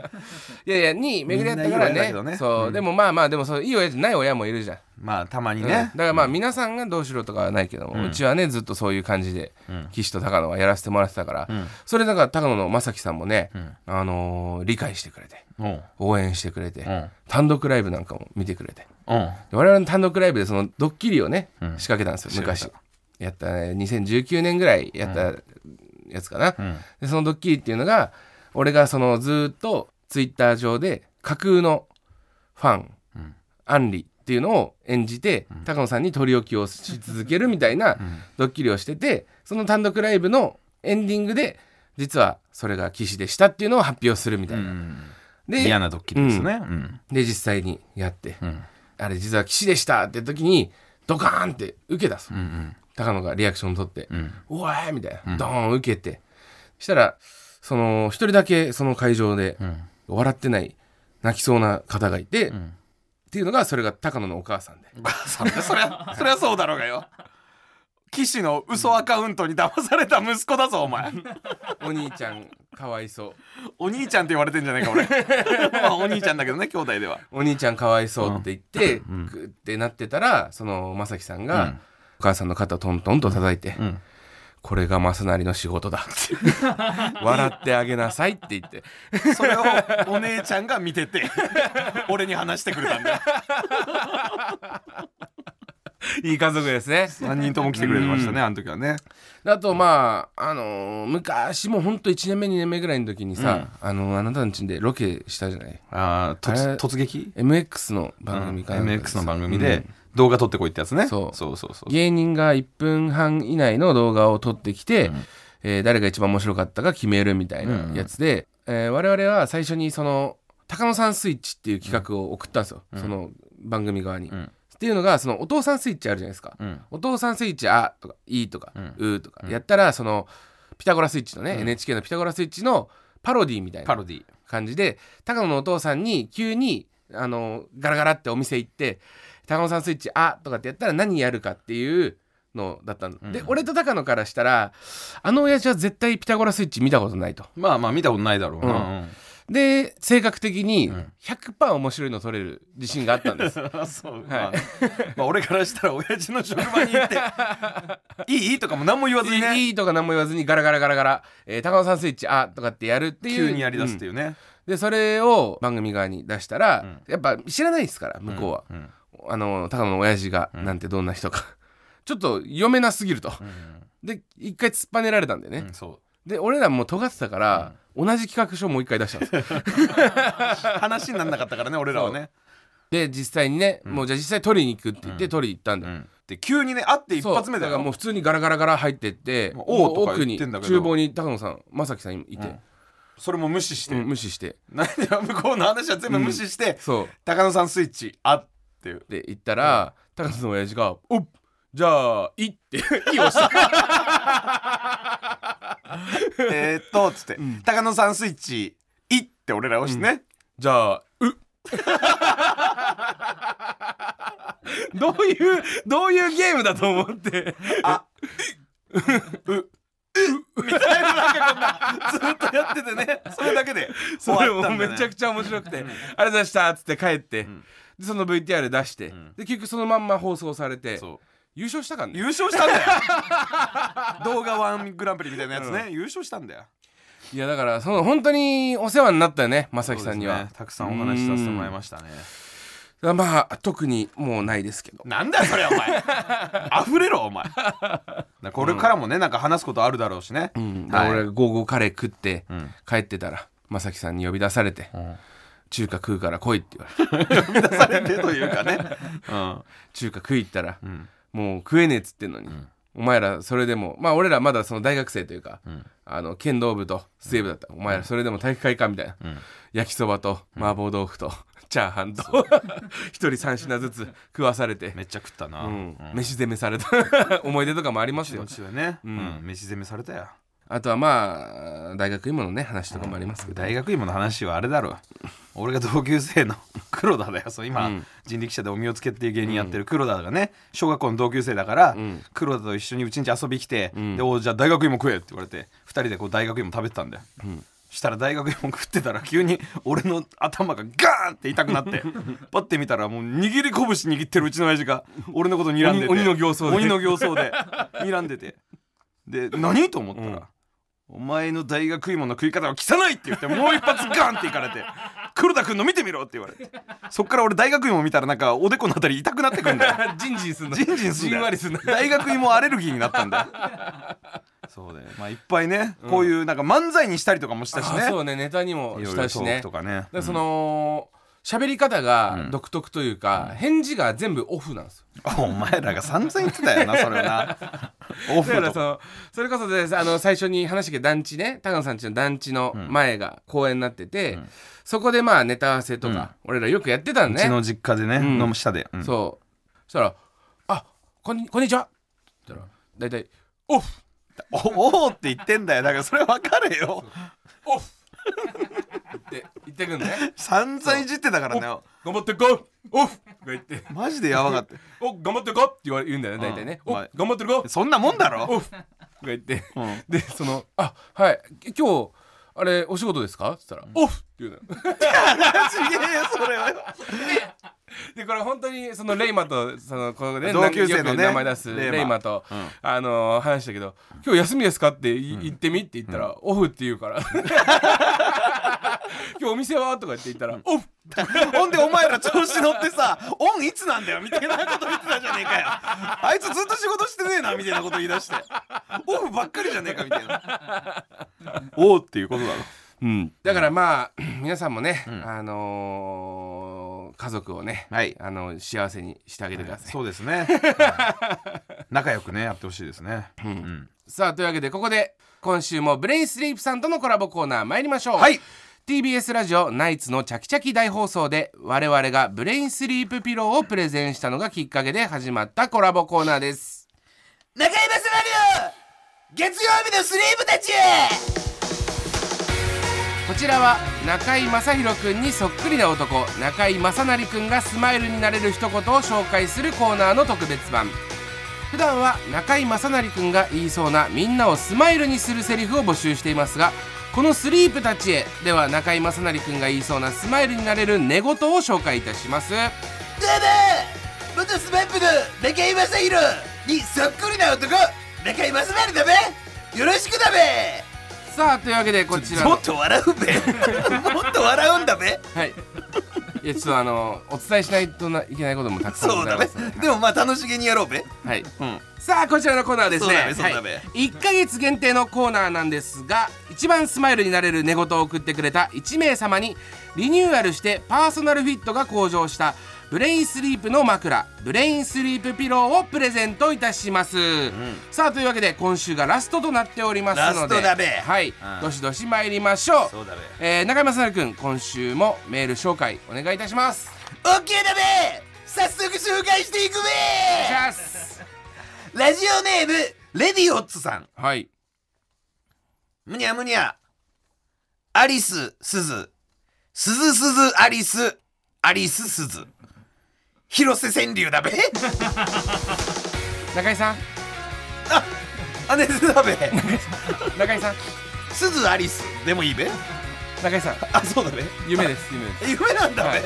いやいやに巡り合ったからみんないい親だねけどね。そう、うん。でもまあまあでもそういい親じゃない親もいるじゃん、まあたまにうん。ねだからまあ皆さんがどうしろとかはないけども、ううんちはねずっとそういう感じでうん。岸と高野はやらせてもらってたから、うん。それだから高野の正樹さんもね、うん。あのー理解してくれてう。ん応援してくれて、う。ん単独ライブなんかも見てくれて。う。んで我々の単独ライブでそのドッキリをね、うん。仕掛けたんですよ昔。けやったね2019年ぐらいやったやつかな、うん。でそのドッキリっていうのが俺がそのずーっとツイッター上で架空のファン、うん。アンリっていうのを演じて、高野さんに取り置きをし続けるみたいなドッキリをしててその単独ライブのエンディングで実はそれが岸でしたっていうのを発表するみたいな。で嫌なドッキリですね。うん。で実際にやって、うん。あれ実は岸でしたって時にドカーンって受けたす、うん高野がリアクション取ってうん「おい!」みたいな、ドーン受けて。したらその一人だけその会場でうん。笑ってない泣きそうな方がいて、っん。ていうのがそれが高野のお母さんで。それそりゃ そりゃそうだろうがよ。岸の嘘アカウントに騙された息子だぞお前。お兄ちゃんかわいそう。お兄ちゃんって言われてんじゃないか俺。まあお兄ちゃんだけどね兄弟では。お兄ちゃんかわいそうって言って、ん。グってなってたらその正樹さんが、うんお母さんの肩をトントンと叩いて、ん。これが正成の仕事だって。笑ってあげなさいって言って。それをお姉ちゃんが見てて俺に話してくれたんだ。よ いい家族ですね。3人とも来てくれてましたねあの時はね。あとまああのー昔もうほんと1年目2年目ぐらいの時にさ、あのあなたのちでロケしたじゃない？あああれ？突撃？MX の番組かなんかで MX の番組で動画撮ってこいってやつね。そう。そうそうそう芸人が1分半以内の動画を撮ってきて、えー誰が一番面白かったか決めるみたいなやつで、えー我々は最初にその高野さんスイッチっていう企画を送ったんですよ、その番組側に。んっていうのがそのお父さんスイッチあるじゃないですか。うん。お父さんスイッチ「あ」とか「い」とか「う」とか。やったらそのピタゴラスイッチのね、NHK のピタゴラスイッチのパロディみたいなパロディ。感じで高野のお父さんに急にあのガラガラってお店行って「高野さんスイッチあ」とかってやったら何やるかっていうのだったの、で俺と高野からしたらあの親父は絶対ピタゴラスイッチ見たことないと。まあまあ見たことないだろうな、うんで性格的に100%面白いの取れる自信があったんです。そう、まあ、まあ俺からしたら親父の職場に行って「いい?」とかも何も言わずにね。いいとか何も言わずにガラガラガラガラ「えー高野さんスイッチあ」とかってやるっていう急にやりだすってうんいうね、でそれを番組側に出したら、やっぱ知らないですから向こうは、うん。あの高野の親父がなんてどんな人か、ちょっと読めなすぎると、で一回突っぱねられたんだよね、うんそうで俺らも尖ってたから、同じ企画書もう一回出したんですよ。話にならなかったからね俺らはね。で実際にね、もうじゃあ実際取りに行くって言って取りに行ったんだよ、で急にね会って一そう。発目だよ。からもう普通にガラガラガラ入ってっておうとか奥に言ってんだけど。厨房に高野さん正樹さんいて、それも無視して、うん無視して。何や向こうの話は全部無視して、そう。高野さんスイッチあって。いうで言ったら、高野の親父が「おっじゃあい」って「い」をしたえーっとつって、高野さんスイッチいって俺ら押してね、じゃあ「う」どういうどういうゲームだと思って。みたいななんかこんなずっとやっててね。それだけで終それもわったんだ、ね、めちゃくちゃ面白くて「ありがとうございました」っつって帰って、でその VTR 出して、で結局そのまんま放送されて。そう優勝したからね優勝したんだよ。動画ワングランプリみたいなやつね、優勝したんだよ。いやだからその本当にお世話になったよね正樹さんには、ね。たくさんお話しさせてもらいましたね。まあ特にもうないですけど。なんだよそれお前。溢れろお前。なこれからもねなんか話すことあるだろうしね、うん。はい。俺がゴーゴーカレー食ってん。帰ってたら正樹さんに呼び出されて、中華食うから来いって言われて。呼び出されてというかね、うん、中華食い行ったら、もう食えねえっつってんのに、お前らそれでもまあ俺らまだその大学生というか、あの剣道部と水泳部だった、お前らそれでも体育会かみたいな、焼きそばと麻婆豆腐と、チャーハンと 一人3品ずつ食わされて、めっちゃ食ったな、うん。うん。飯攻めされた。思い出とかもありますよ。ね、うん。飯攻めされたよあとはまあ大学芋のね話とかもありますけど、大学芋の話はあれだろ俺が同級生の 黒田だよ。そう今、うん。人力車でお見をつけっていう芸人やってる黒田がね小学校の同級生だから、ん。黒田と一緒にうちんち遊び来て、ん。でおじゃあ大学芋食えって言われて2人でこう大学芋食べてたんだよ、したら大学芋食ってたら急に俺の頭がガーンって痛くなって パッて見たらもう握り拳握ってるうちの親父が俺のこと睨んでて。鬼鬼の形相で。鬼の形相で睨んでて。で何と思ったら、うんお前の大学芋の食い方は汚いって言ってもう一発ガンっていかれて黒田君の見てみろって言われて。そっから俺大学芋見たらなんかおでこのあたり痛くなってくんだよ。ジンジンすんのジンジンすんじだよ。んわりすんの大学芋アレルギーになったんだよ。そうだよ。まあいっぱいね、こういうなんか漫才にしたりとかもしたしね。あそうね。ネタにもしたしね。クとかね。だからその喋り方が独特というか、返事が全部オフなんですよ。お前らが散々言ってたよな それな。オフと。だからそのそれこそです。あの最初に話したけど団地ね高野さんちの団地の前が公園になってて、そこでまあネタ合わせとか、俺らよくやってたんね。うちの実家でね、ん。の下で、うん。そう。そしたら「あこんにこんにちは」って言ったら大体「オフ。おおーって言ってんだよ。だからそれ分かれよ。オフ!」って言ってくんね。散々いじってたからね「頑張ってこオフ!」とか言って。マジでやばかった「お頑張ってこ!」って言われ言うんだよね大体ね「おうん。まあ頑張ってるこそんなもんだろ。オフ!」とか言って。うん。でその「あはい。今日あれお仕事ですか?」って言ったら「オフ!」って言うのよ。ちげえよそれは でこれ本当にそのレイマとそのこのね同級生のね名前出すレイマ。と、うん。あの話したけど「今日休みですか?」ってい言ってみって言ったら「オフ」って言うから「今日お店は?」とかって言ったら「オフ! 」ほんでお前ら調子乗ってさ「オンいつなんだよ」みたいなこと言ってたじゃねえかよ。あいつずっと仕事してねえなみたいなこと言い出して。オフばっかりじゃねえかみたいな。おうっていうことだろ。うん、だからまあ皆さんもね、あのー家族をね、はい。あの幸せにしてあげてください。そうですね。仲良くねやってほしいですね。うん。さあというわけでここで今週もブレインスリープさんとのコラボコーナー参りましょう。はい。TBS ラジオナイツのチャキチャキ大放送で我々がブレインスリープピローをプレゼンしたのがきっかけで始まったコラボコーナーです。中山スラリオ!月曜日のスリープたちこちらは中居正広くんにそっくりな男。中居正成くんがスマイルになれる一言を紹介するコーナーの特別版。普段は中居正成くんが言いそうなみんなをスマイルにするセリフを募集していますがこの「スリープたちへ」では中居正成くんが言いそうなスマイルになれる寝言を紹介いたします。どうも元スマップの中居正広にそっくりな男中居正成だべ。よろしくだべ。さあというわけでこちらの。もっと笑うべ。もっと笑うんだべ。はい。いやちょっとあのお伝えしないとないけないこともたくさんございます。のででもまあ楽しげにやろうべ。はい。うん。さあこちらのコーナーはですねそうだべそうだべはい、1ヶ月限定のコーナーなんですが一番スマイルになれる寝言を送ってくれた1名様にリニューアルしてパーソナルフィットが向上したブレインスリープの枕ブレインスリープピローをプレゼントいたします、さあというわけで今週がラストとなっておりますのでラストだべはい、ん。どしどし参りましょう。そうだべ。えー、中居正成君今週もメール紹介お願いいたします。オッケーだべ。早速紹介していくべ。お願いします。ラジオネームレディオッツさん。はい。むにゃむにゃ。アリスすず。すずすずアリスアリスすず広瀬川柳だべ 中井さん。あねずだべ中井さん。すずアリスでもいいべ？中井さん。あそうだべ夢です夢です。夢なんだべ、はい。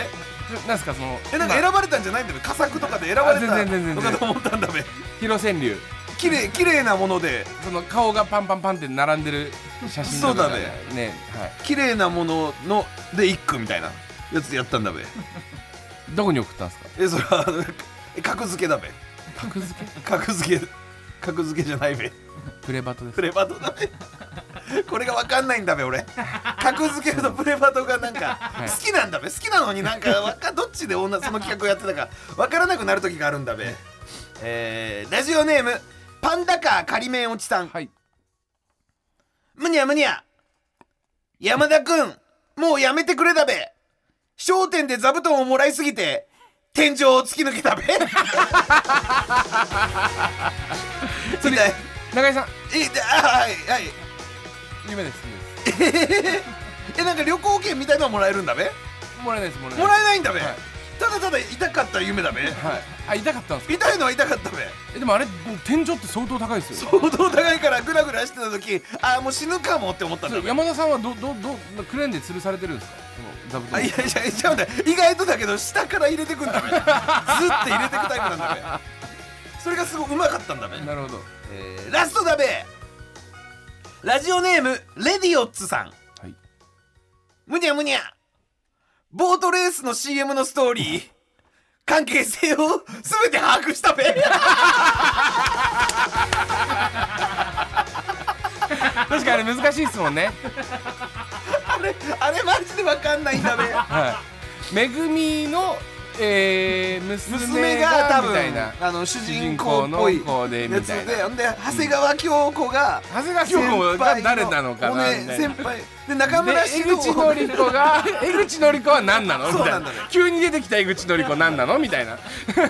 なんすかそのえなんか選ばれたんじゃないんだべ？佳作とかで選ばれたのかと思ったんだべ。広川柳。綺麗綺麗なもので。その顔がパンパンパンって並んでる写真そうだね。ねはい。綺麗なものので一句みたいなやつやったんだべどこに送ったんですか？えそれはあのえ格付けだべ格付け？格付け格付けじゃないべ。プレバトです。プレバトだべこれが分かんないんだべ俺。格付けとプレバトがなんかい。好きなんだべ。好きなのになんか わかどっちで女その企画をやってたか分からなくなる時があるんだべ。えー、ラジオネームパンダカー仮面落ちさん。はい。むにゃむにゃ山田くんもうやめてくれだべ商店で座布団をもらいすぎて天井を突き抜けたべ。それ中井さん。いいあはいはい。夢です夢です。えなんか旅行券みたいのはもらえるんだべ？もらえないですもらえないもらえないんだべ、はい。ただただ痛かった夢だべ？はいあ痛かったんですか？痛いのは痛かったべ。えでもあれ天井って相当高いですよ。相当高いからグラグラしてた時ああもう死ぬかもって思ったんだべ山田さんはどどどクレーンで吊るされてるんですか？その座布団。あいやいやいや違うんだよ意外とだけど下から入れてくんだべ。ずって入れてくタイプなんだべ。それがすごいうまかったんだべ、なるほど。えーラストだべ。ラジオネームレディオッツさん。はい。むにゃむにゃ。ボートレースの CM のストーリー関係性を全て把握したべ。確かにあれ難しいですもんね。あれあれマジで分かんないんだべ。はい。めぐみのえー、娘娘がが多分あの主人公の子でみたいな。でほんで長谷川京子が長谷川京子が誰なのかなみたいな。先輩で中村で江口のり子が 江口のり子は何なの？みたいんだね。急に出てきた江口のり子何なの？みたいな。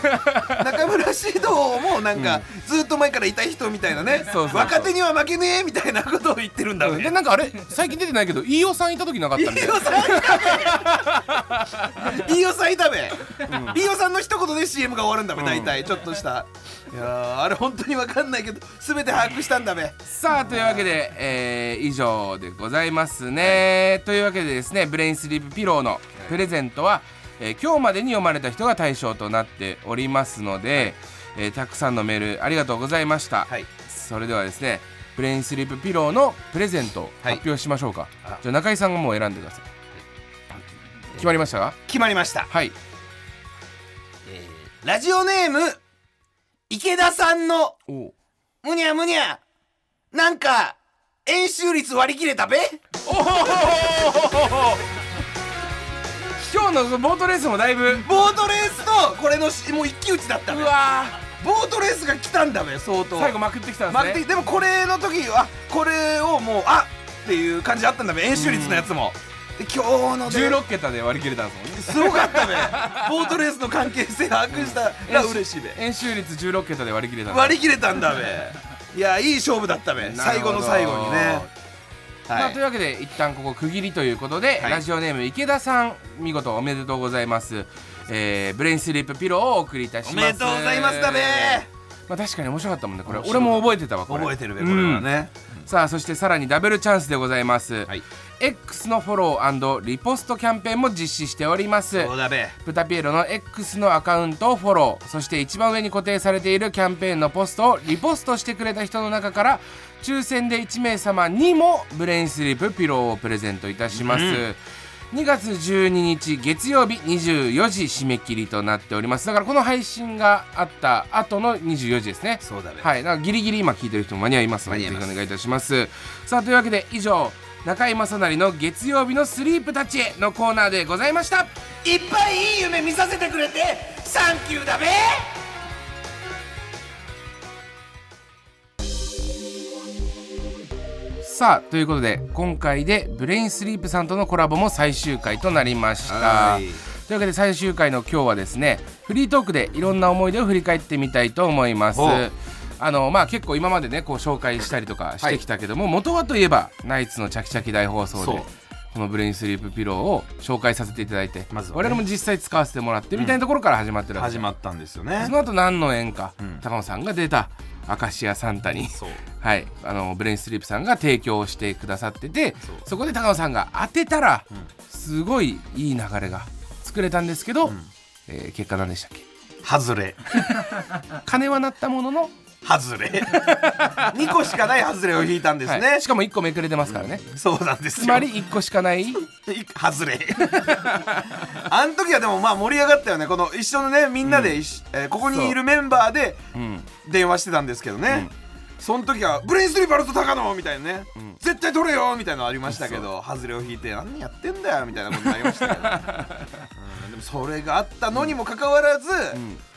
中村獅童もなんか、ずっと前からいた人みたいなね。若手には負けねえみたいなことを言ってるんだね。でなんかあれ？最近出てないけど飯尾さんいた時なかったみたいな。飯尾さんいたべ。飯尾さん。いたべ飯尾さんの一言で CM が終わるんだべ大体。ちょっとしたいやーあれ本当に分かんないけど全て把握したんだべ。さあというわけで、えー以上でございますね、というわけでですねブレインスリープピローのプレゼントは、えー今日までに読まれた人が対象となっておりますので、えーたくさんのメールありがとうございました、はい。それではですねブレインスリープピローのプレゼントをはい。発表しましょうか、あ。じゃあ中居さんがもう選んでください、決まりました？か決まりました。はい。ラジオネーム池田さんのむにゃむにゃ。なんか円周率割り切れたべ。今日のボートレースもだいぶ。ボートレースとこれのしもう一騎打ちだったうべわボートレースが来たんだべ相当。ー最後まくってきたんまですね。あででもこれの時はこれをもうあっていう感じあったんだべ円周率のやつも。で今日ので16桁で割り切れたんですもんね。すごかったべボートレースの関係性把握したら嬉しいべ。円周率16桁で割り切れたんです。割り切れたんだべ。いやいい勝負だったべ。なるほど。最後の最後にね。まあ、はい。というわけで一旦ここ区切りということで、はい。ラジオネーム池田さん見事おめでとうございます、えーブレインスリープピローをお送りいたします。おめでとうございますだべ。まあ、確かに面白かったもんねこれ。面白い俺も覚えてたわこれ。覚えてるべこれはね。うんさあそしてさらにダブルチャンスでございます、はい。X のフォローリポストキャンペーンも実施しております。ブタピエロの X のアカウントをフォローそして一番上に固定されているキャンペーンのポストをリポストしてくれた人の中から抽選で1名様にもブレインスリープピローをプレゼントいたします、2月12日月曜日24時締め切りとなっております。だからこの配信があった後の24時ですね。そうだべはい、ギリギリ今聞いてる人も間に合いますのでぜひお願いいたします。さあというわけで以上中居正成の月曜日のスリープたちへのコーナーでございました。いっぱいいい夢見させてくれてサンキューだべさあということで今回でブレインスリープさんとのコラボも最終回となりました。はい。というわけで最終回の今日はですねフリートークでいろんな思い出を振り返ってみたいと思います。あのまあ結構今までねこう紹介したりとかしてきたけども、元はといえばナイツのチャキチャキ大放送でこのブレインスリープピローを紹介させていただいて、まね。我々も実際使わせてもらってみたいなところから始まってるわけで。す始まったんですよね。その後何の縁か、ん。高野さんが出た明石家サンタに。はい、あのブレインスリープさんが提供してくださっててそこで高野さんが当てたら、すごいいい流れが作れたんですけど、えー結果何でしたっけ？外れ。金は鳴ったものの、外れ。2個しかない外れを引いたんですね、はい。しかも1個めくれてますからね、そうなんですよ。つまり1個しかない。い外れ。あの時はでもまあ盛り上がったよね。この一緒のねみんなで一緒、えーここにいるメンバーでう。ん。電話してたんですけどね、その時は「ブレインスリープあると高野!」みたいなね、絶対取れよ!」みたいなのありましたけど外れを引いて「何やってんだよ!」みたいなことになりましたけど、うんでもそれがあったのにもかかわらず、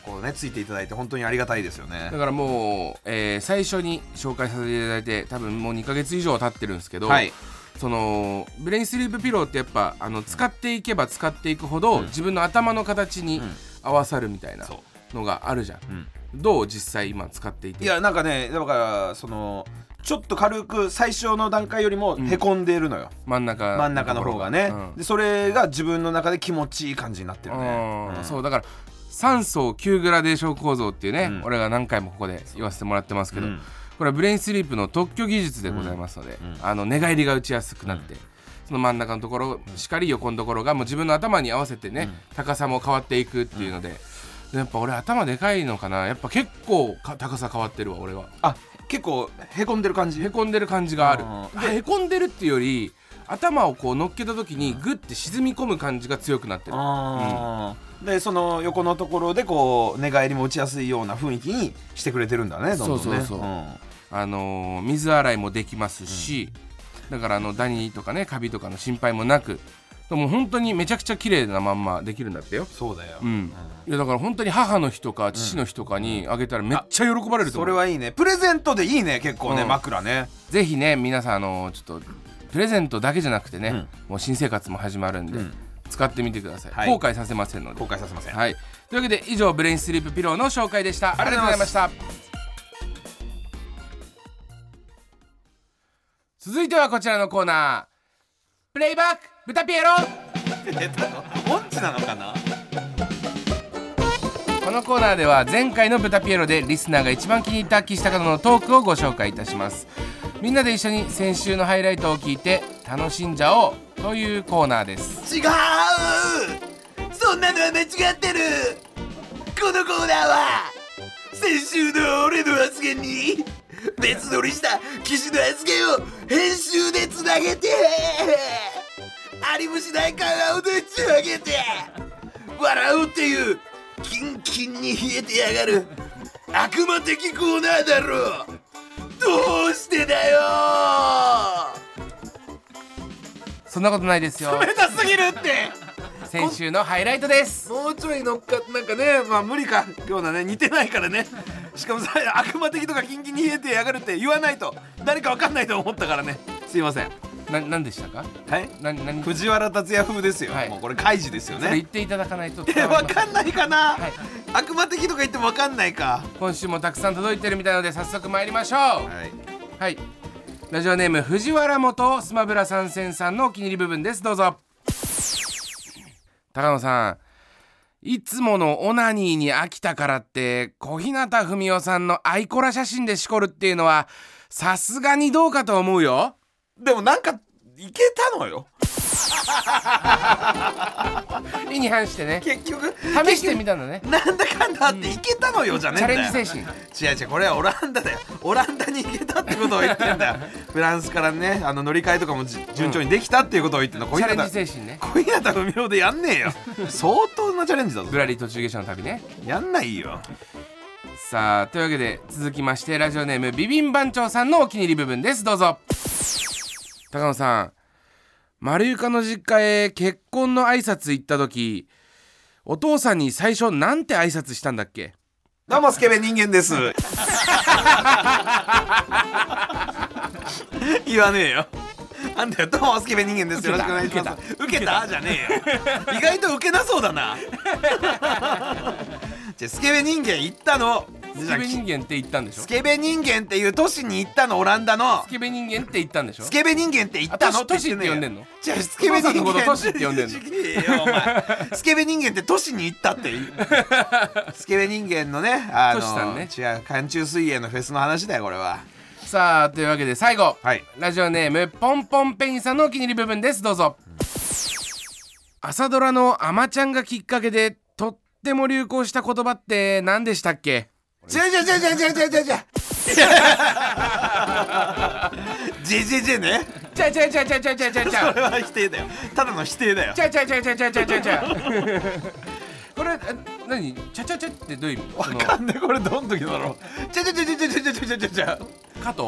こうねついていただいて本当にありがたいですよね。だからもう、えー最初に紹介させていただいて多分もう2ヶ月以上経ってるんですけど、はい。そのブレインスリープピローってやっぱあの使っていけば使っていくほど、自分の頭の形に合わさるみたいなのがあるじゃん、んどう実際今使っていて？いやなんかねだからそのちょっと軽く最初の段階よりもへこんでるのよ、真ん中真ん中の方がね、うん。でそれが自分の中で気持ちいい感じになってるね、うんうん。そうだから3層9グラデーション構造っていうね、うん。俺が何回もここで言わせてもらってますけど、うん。これはブレインスリープの特許技術でございますので、うん。あの寝返りが打ちやすくなって、その真ん中のところしっかり横のところがもう自分の頭に合わせてね、高さも変わっていくっていうので、でやっぱ俺頭でかいのかな。やっぱ結構か高さ変わってるわ俺は。あ結構へこんでる感じ？へこんでる感じがある。へこんでるっていうより頭をこう乗っけた時にグッて沈み込む感じが強くなってる。あー。でその横のところでこう寝返りも打ちやすいような雰囲気にしてくれてるんだねどんどんね。そうそうそう。あのー水洗いもできますし、だからあのダニとかねカビとかの心配もなくでも本当にめちゃくちゃ綺麗なまんまできるんだってよ。そうだよ、うん、いやだから本当に母の日とか父の日とかにあげたらめっちゃ喜ばれると思う、それはいいね。プレゼントでいいね結構ね、うん。枕ね。ぜひね皆さんあのちょっとプレゼントだけじゃなくてね、うん。もう新生活も始まるんで、うん。使ってみてください、はい。後悔させませんので。後悔させません、はい。というわけで以上ブレインスリープピローの紹介でした。ありがとうございました。続いてはこちらのコーナー。プレイバック豚ピエロ音痴なのかな？このコーナーでは前回の豚ピエロでリスナーが一番気に入った岸高野のトークをご紹介いたします。みんなで一緒に先週のハイライトを聞いて楽しんじゃおうというコーナーです。違うそんなのは間違ってる！このコーナーは先週の俺の発言に別撮りした騎士の発言を編集でつなげてありもしない会話をでっち上げて笑うっていうキンキンに冷えてやがる悪魔的コーナーだろどうしてだよ。そんなことないですよ。冷たすぎるって。先週のハイライトです。もうちょい乗っかなんかねまあ無理かようなね似てないからね。しかもさ悪魔的とかキンキンに冷えてやがるって言わないと誰かわかんないと思ったからね。すいませんな何でしたか？はい？な何そ藤原竜也風ですよ、はい。もうこれ開示ですよね。れ言っていただかないとえ伝わかんないかな、はい。悪魔的とか言ってもわかんないか。今週もたくさん届いてるみたいので早速参りましょう。はい。はい。ラジオネーム藤原元スマブラ参戦さんのお気に入り部分です。どうぞ。高野さん。いつものオナニーに飽きたからって小日向文世さんのアイコラ写真でしこるっていうのはさすがにどうかと思うよでもなんかいけたのよ。意に反してね。結局。試してみたんだね。なんだかんだあっていけたのよじゃねえチャんだよ。レンジ精神。違う違うこれはオランダだよ。オランダに行けたってことを言ってんだよ。フランスからねあの乗り換えとかもじ順調にできたっていうことを言ってんの小日チャレンジ向精神ね。小日向文雄でやんねえよ。相当なチャレンジだぞ。ぶらり途中下車の旅ね。やんないよ。さあというわけで続きましてラジオネームビビン番長さんのお気に入り部分です。どうぞ高野さん丸床の実家へ結婚の挨拶行った時お父さんに最初なんて挨拶したんだっけ？どうもスケベ人間です。言わねえよ。なんだよ。どうもスケベ人間です。よろしくお願いします。受けた。じゃねえよ。意外と受けなそうだな。じゃあスケベ人間行ったのスケベ人間って言ったんでしょ？スケベ人間っていう都市に行ったの？オランダの。スケベ人間って言ったんでしょ？スケベ人間って言ったの？あ都市って呼んでんの？じゃあスケベ人間お父さんのこと都市って呼んでんの？スケベ人間って都市に行ったって スケベ人間のねあのね。違う寒中水泳のフェスの話だよこれは。さあというわけで最後、はい。ラジオネームポンポンペインさんのお気に入り部分です。どうぞ。朝ドラの「あまちゃん」がきっかけでとっても流行した言葉って何でしたっけ？じゃじゃじゃじゃじゃじゃじゃじゃジェジェジェね。ちゃちゃちゃちゃちゃちゃちゃちゃそれは否定だよ。ただの否定だよ。ちゃちゃちゃちゃちゃちゃちゃちゃこれあ何？ちゃちゃちゃってどういう意味？わかんねえこれどん時だろう。じゃじゃじゃじゃじゃじゃじゃじゃじゃじゃ加藤？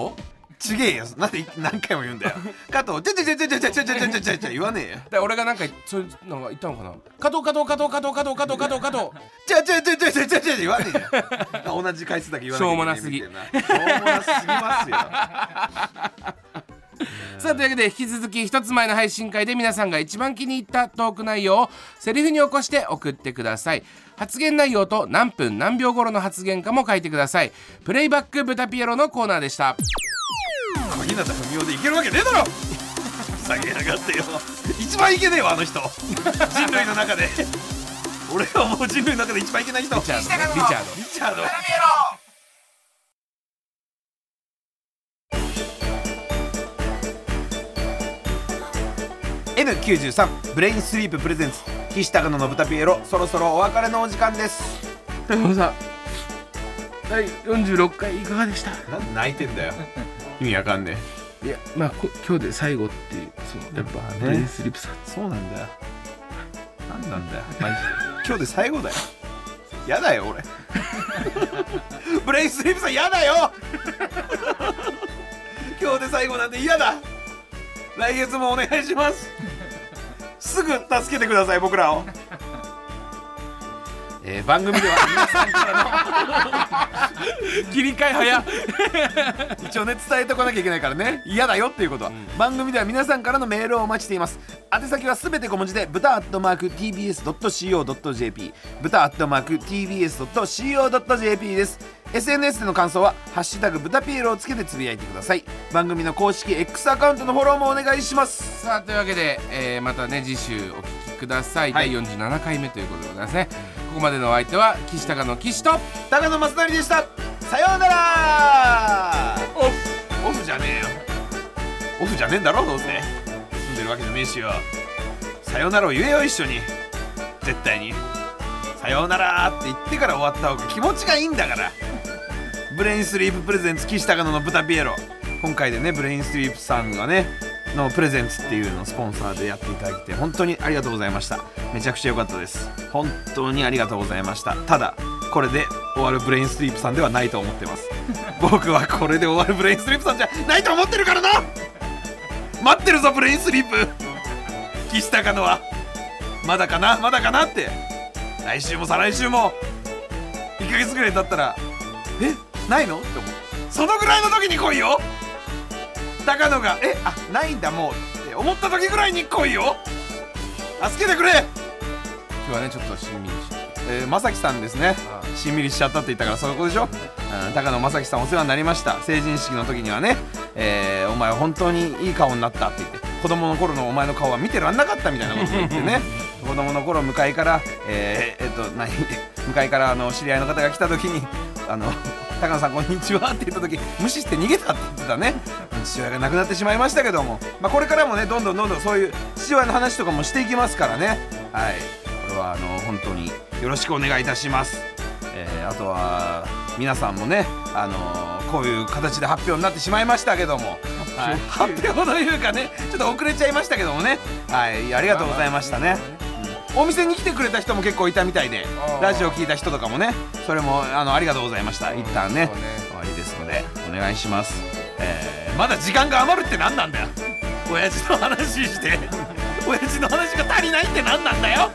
ちげえよ。なんで何回も言うんだよ。加藤じゃじゃじゃじゃじゃじゃじゃじゃじゃじゃじゃ言わねえよ。で俺がなんかそういうのが言ったのかな。加藤加藤加藤加藤加藤加藤加藤加藤じゃじゃじゃじゃじゃじゃじゃ言わねえよ同じ回数だけ言わなきゃいけないみたいなしょうもなすぎますよさあというわけで引き続き一つ前の配信会で皆さんが一番気に入ったトーク内容をセリフに起こして送ってください発言内容と何分何秒頃の発言かも書いてくださいプレイバックブタピエロのコーナーでした小日向文雄でいけるわけねえだろ。下げやがってよ。一番いけねえわあの人。人類の中で。俺はもう人類の中で一番いけない人。リチャードリチャード。リチャード。N93 ブレインスリーププレゼンツ。岸高野の豚ピエロそろそろお別れのお時間です。高野さん。第46回いかがでした？なんで泣いてんだよ意味わかんねいやまあこ今日で最後っていうそのやっぱね。ブレインスリープさん。えそうなんだよ。なんなんだよ。マジで。今日で最後だよ。やだよ俺。ブレインスリープさんやだよ。今日で最後なんで嫌だ。来月もお願いします。すぐ助けてください僕らをえー番組では皆さんから切り替え早一応ね伝えておかなきゃいけないからね。嫌だよっていうことは、番組では皆さんからのメールをお待ちしています。宛先はすべて小文字で豚アットマーク TBS.CO.JP 豚アットマーク TBS.CO.JP です SNS での感想は「ハッシュタグ豚ピエロ」をつけてつぶやいてください。番組の公式 X アカウントのフォローもお願いします。さあというわけで、えーまたね次週お聞きください、はい。第47回目ということでございますね。ここまでのお相手は岸高の岸と高野正成でした。さようなら。オフ。オフじゃねえよ。オフじゃねえんだろどうせ。住んでるわけじゃねえしよ。さようならを言えよ一緒に。絶対に。さようならって言ってから終わった方が気持ちがいいんだからブレインスリーププレゼンツ岸高野の豚ピエロ。今回でねブレインスリープさんがねのプレゼンツっていうのをスポンサーでやっていただいて本当にありがとうございました。めちゃくちゃ良かったです。本当にありがとうございました。ただこれで終わるブレインスリープさんではないと思ってます。僕はこれで終わるブレインスリープさんじゃないと思ってるからな。待ってるぞブレインスリープ。岸高野は。まだかな？まだかなって。来週も再来週も。1ヶ月ぐらい経ったらえ？ないの？って思うそのぐらいの時に来いよ。高野がえあないんだもうって思った時ぐらいに来いよ。助けてくれ。今日はねちょっとしんみりしえー、まさきさんですね。しんみりしちゃったって言ったからそういうことでしょ、うん、高野正樹さんお世話になりました。成人式の時にはね、えーお前本当にいい顔になったって言って子供の頃のお前の顔は見てらんなかったみたいなことを言ってね。子供の頃向かいからえー、えっと何？向かいからあの知り合いの方が来た時にあの高野さんこんにちはって言った時無視して逃げたって言ってたね。父親が亡くなってしまいましたけども、まあ、これからもねどんどんどんどんそういう父親の話とかもしていきますからね。はい。これはあの本当によろしくお願いいたします、えーあとは皆さんもねあのこういう形で発表になってしまいましたけども、はい、発表というか。ねちょっと遅れちゃいましたけどもね。はい。ありがとうございましたね、お店に来てくれた人も結構いたみたいでラジオ聞いた人とかもねそれもあのありがとうございました。一旦ねね。終わりですのでお願いします、えーまだ時間が余るって何なんだよ。親父の話して 親父の話が足りないって何なんだよ。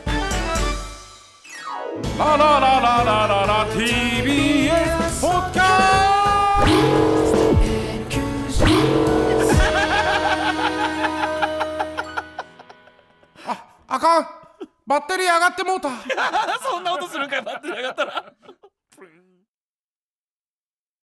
ラララララララ TBS ポッドキャ あかんバッテリー上がってもうた。そんな音するんかいバッテリー上がったら。